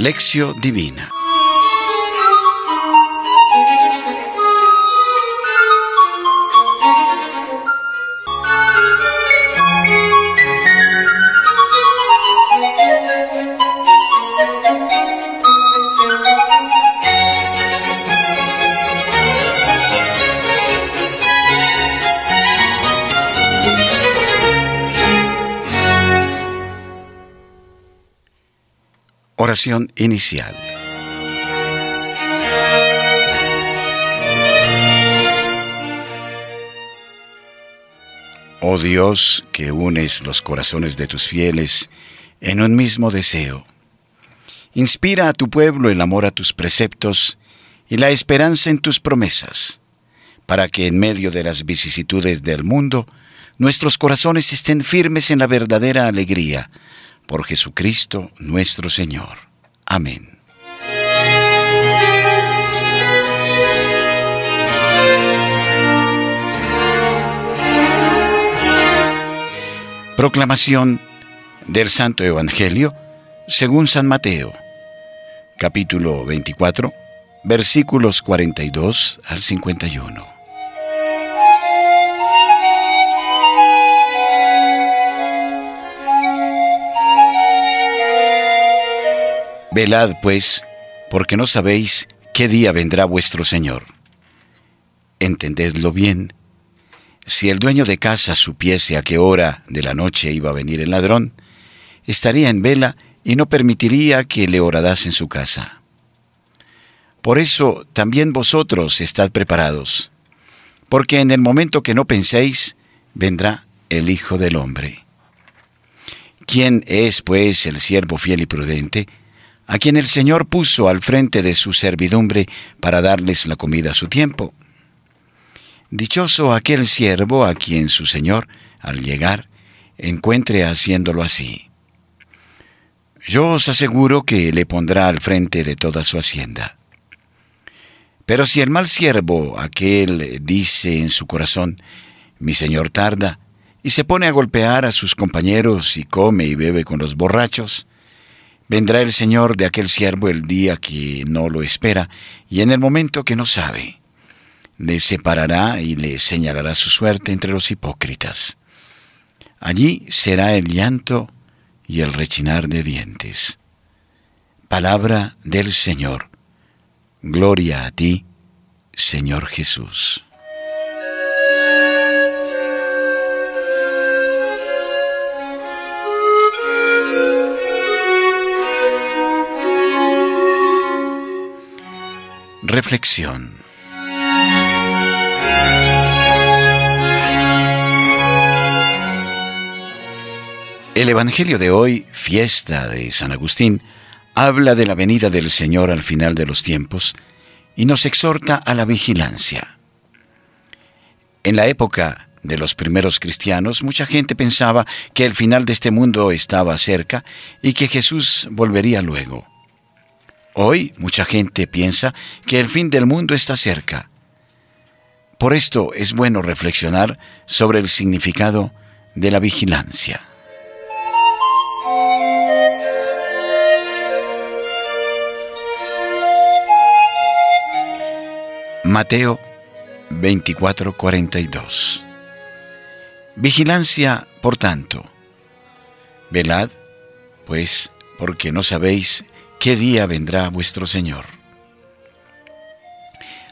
Lección Divina. Inicial. Oh Dios, que unes los corazones de tus fieles en un mismo deseo, inspira a tu pueblo el amor a tus preceptos y la esperanza en tus promesas, para que en medio de las vicisitudes del mundo nuestros corazones estén firmes en la verdadera alegría por Jesucristo nuestro Señor. Amén. Proclamación del Santo Evangelio según San Mateo, capítulo 24, versículos 42 al 51. Velad, pues, porque no sabéis qué día vendrá vuestro Señor. Entendedlo bien. Si el dueño de casa supiese a qué hora de la noche iba a venir el ladrón, estaría en vela y no permitiría que le horadasen su casa. Por eso también vosotros estad preparados, porque en el momento que no penséis, vendrá el Hijo del Hombre. ¿Quién es, pues, el siervo fiel y prudente? A quien el Señor puso al frente de su servidumbre para darles la comida a su tiempo. Dichoso aquel siervo a quien su Señor, al llegar, encuentre haciéndolo así. Yo os aseguro que le pondrá al frente de toda su hacienda. Pero si el mal siervo, aquel, dice en su corazón, mi Señor tarda, y se pone a golpear a sus compañeros y come y bebe con los borrachos, Vendrá el Señor de aquel siervo el día que no lo espera y en el momento que no sabe. Le separará y le señalará su suerte entre los hipócritas. Allí será el llanto y el rechinar de dientes. Palabra del Señor. Gloria a ti, Señor Jesús. Reflexión. El Evangelio de hoy, fiesta de San Agustín, habla de la venida del Señor al final de los tiempos y nos exhorta a la vigilancia. En la época de los primeros cristianos, mucha gente pensaba que el final de este mundo estaba cerca y que Jesús volvería luego. Hoy mucha gente piensa que el fin del mundo está cerca. Por esto es bueno reflexionar sobre el significado de la vigilancia. Mateo 24:42 Vigilancia, por tanto. Velad, pues, porque no sabéis qué día vendrá vuestro Señor.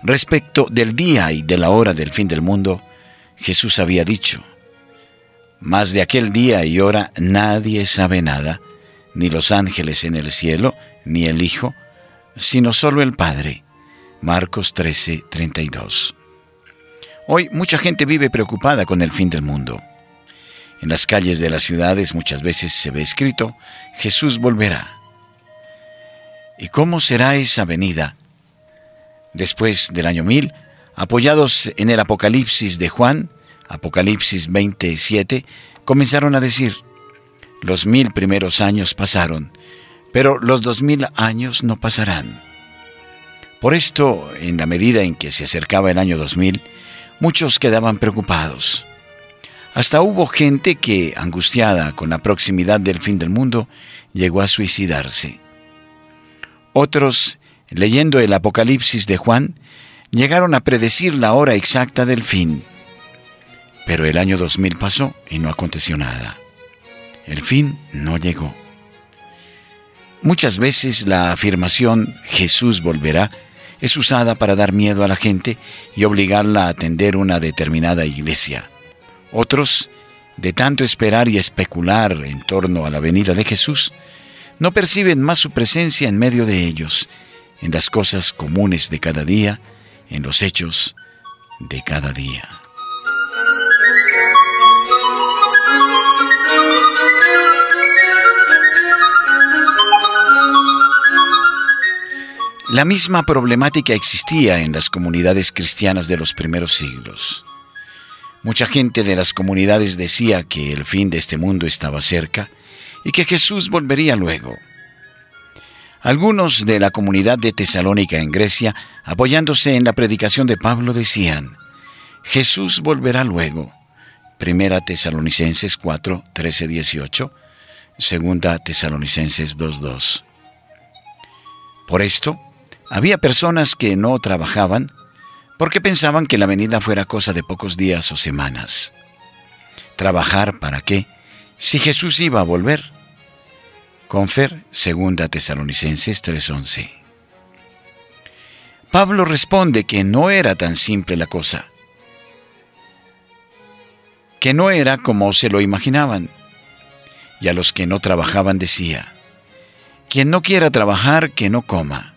Respecto del día y de la hora del fin del mundo, Jesús había dicho, Mas de aquel día y hora nadie sabe nada, ni los ángeles en el cielo, ni el Hijo, sino solo el Padre. Marcos 13, 32. Hoy mucha gente vive preocupada con el fin del mundo. En las calles de las ciudades muchas veces se ve escrito, Jesús volverá. ¿Y cómo será esa venida? Después del año 1000, apoyados en el Apocalipsis de Juan, Apocalipsis 27, comenzaron a decir, los mil primeros años pasaron, pero los dos mil años no pasarán. Por esto, en la medida en que se acercaba el año 2000, muchos quedaban preocupados. Hasta hubo gente que, angustiada con la proximidad del fin del mundo, llegó a suicidarse. Otros, leyendo el Apocalipsis de Juan, llegaron a predecir la hora exacta del fin. Pero el año 2000 pasó y no aconteció nada. El fin no llegó. Muchas veces la afirmación Jesús volverá es usada para dar miedo a la gente y obligarla a atender una determinada iglesia. Otros, de tanto esperar y especular en torno a la venida de Jesús, no perciben más su presencia en medio de ellos, en las cosas comunes de cada día, en los hechos de cada día. La misma problemática existía en las comunidades cristianas de los primeros siglos. Mucha gente de las comunidades decía que el fin de este mundo estaba cerca y que Jesús volvería luego. Algunos de la comunidad de Tesalónica en Grecia, apoyándose en la predicación de Pablo, decían, Jesús volverá luego. Primera Tesalonicenses 4, 13, 18. Segunda Tesalonicenses 2, 2. Por esto, había personas que no trabajaban porque pensaban que la venida fuera cosa de pocos días o semanas. ¿Trabajar para qué? Si Jesús iba a volver. Confer, segunda Tesalonicenses 3:11. Pablo responde que no era tan simple la cosa, que no era como se lo imaginaban. Y a los que no trabajaban decía, quien no quiera trabajar, que no coma.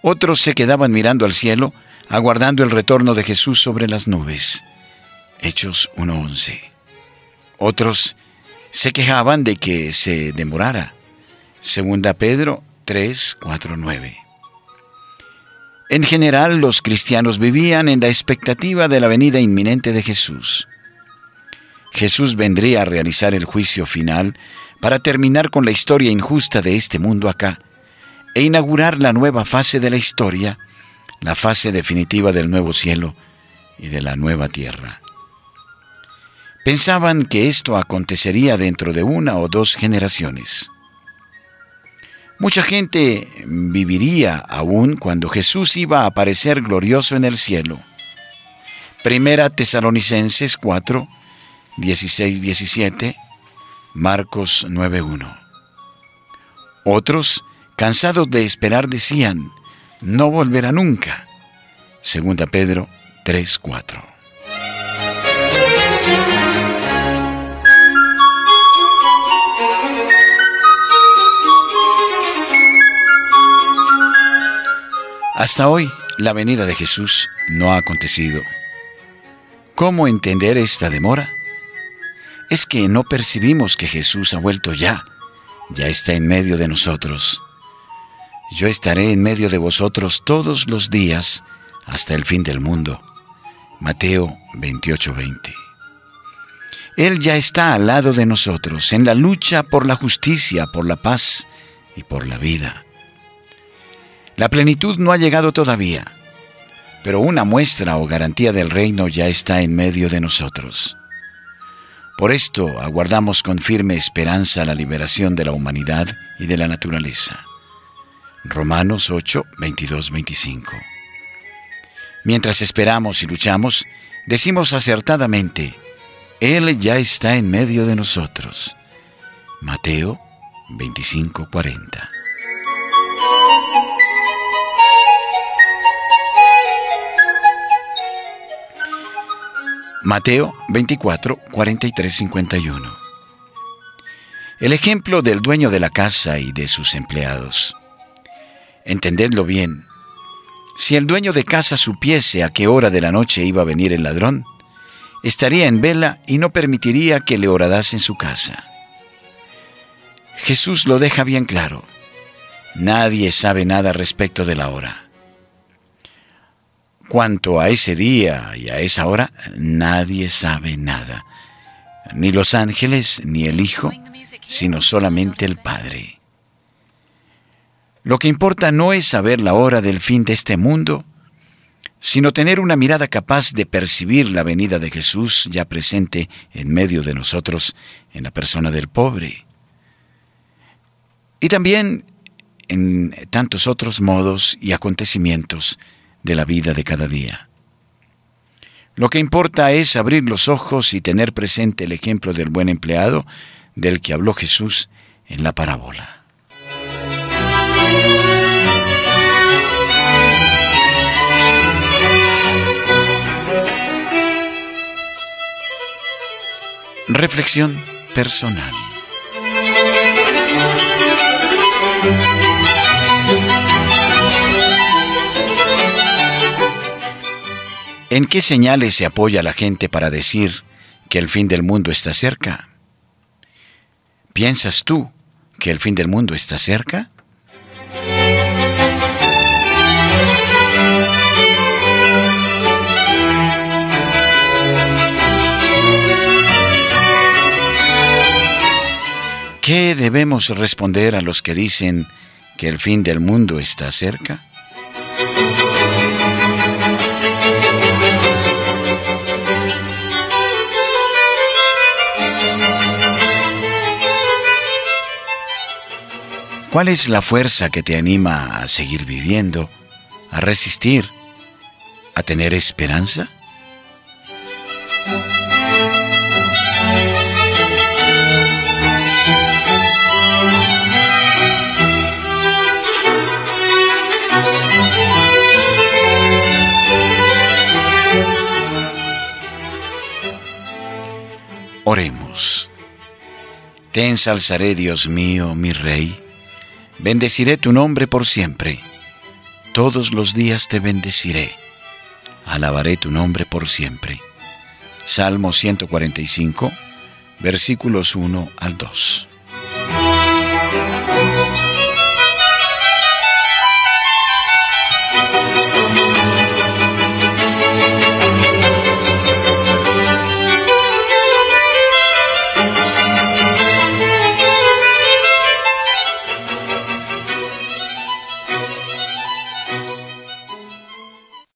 Otros se quedaban mirando al cielo, aguardando el retorno de Jesús sobre las nubes. Hechos 1.11. Otros se quejaban de que se demorara. Segunda Pedro 3, 9. En general, los cristianos vivían en la expectativa de la venida inminente de Jesús. Jesús vendría a realizar el juicio final para terminar con la historia injusta de este mundo acá e inaugurar la nueva fase de la historia, la fase definitiva del nuevo cielo y de la nueva tierra. Pensaban que esto acontecería dentro de una o dos generaciones. Mucha gente viviría aún cuando Jesús iba a aparecer glorioso en el cielo. Primera Tesalonicenses 4, 16-17, Marcos 9.1. Otros cansados de esperar, decían, no volverá nunca. Segunda Pedro 3:4. Hasta hoy, la venida de Jesús no ha acontecido. ¿Cómo entender esta demora? Es que no percibimos que Jesús ha vuelto ya, ya está en medio de nosotros yo estaré en medio de vosotros todos los días hasta el fin del mundo. Mateo 28:20. Él ya está al lado de nosotros en la lucha por la justicia, por la paz y por la vida. La plenitud no ha llegado todavía, pero una muestra o garantía del reino ya está en medio de nosotros. Por esto aguardamos con firme esperanza la liberación de la humanidad y de la naturaleza. Romanos 8, 22, 25. Mientras esperamos y luchamos, decimos acertadamente, Él ya está en medio de nosotros. Mateo 25, 40. Mateo 24, 43, 51. El ejemplo del dueño de la casa y de sus empleados. Entendedlo bien. Si el dueño de casa supiese a qué hora de la noche iba a venir el ladrón, estaría en vela y no permitiría que le horadase en su casa. Jesús lo deja bien claro. Nadie sabe nada respecto de la hora. Cuanto a ese día y a esa hora, nadie sabe nada. Ni los ángeles, ni el Hijo, sino solamente el Padre. Lo que importa no es saber la hora del fin de este mundo, sino tener una mirada capaz de percibir la venida de Jesús ya presente en medio de nosotros en la persona del pobre. Y también en tantos otros modos y acontecimientos de la vida de cada día. Lo que importa es abrir los ojos y tener presente el ejemplo del buen empleado del que habló Jesús en la parábola. Reflexión personal. ¿En qué señales se apoya la gente para decir que el fin del mundo está cerca? ¿Piensas tú que el fin del mundo está cerca? ¿Qué debemos responder a los que dicen que el fin del mundo está cerca? ¿Cuál es la fuerza que te anima a seguir viviendo, a resistir, a tener esperanza? Oremos. Te ensalzaré, Dios mío, mi Rey Bendeciré tu nombre por siempre. Todos los días te bendeciré. Alabaré tu nombre por siempre. Salmo 145, versículos 1 al 2.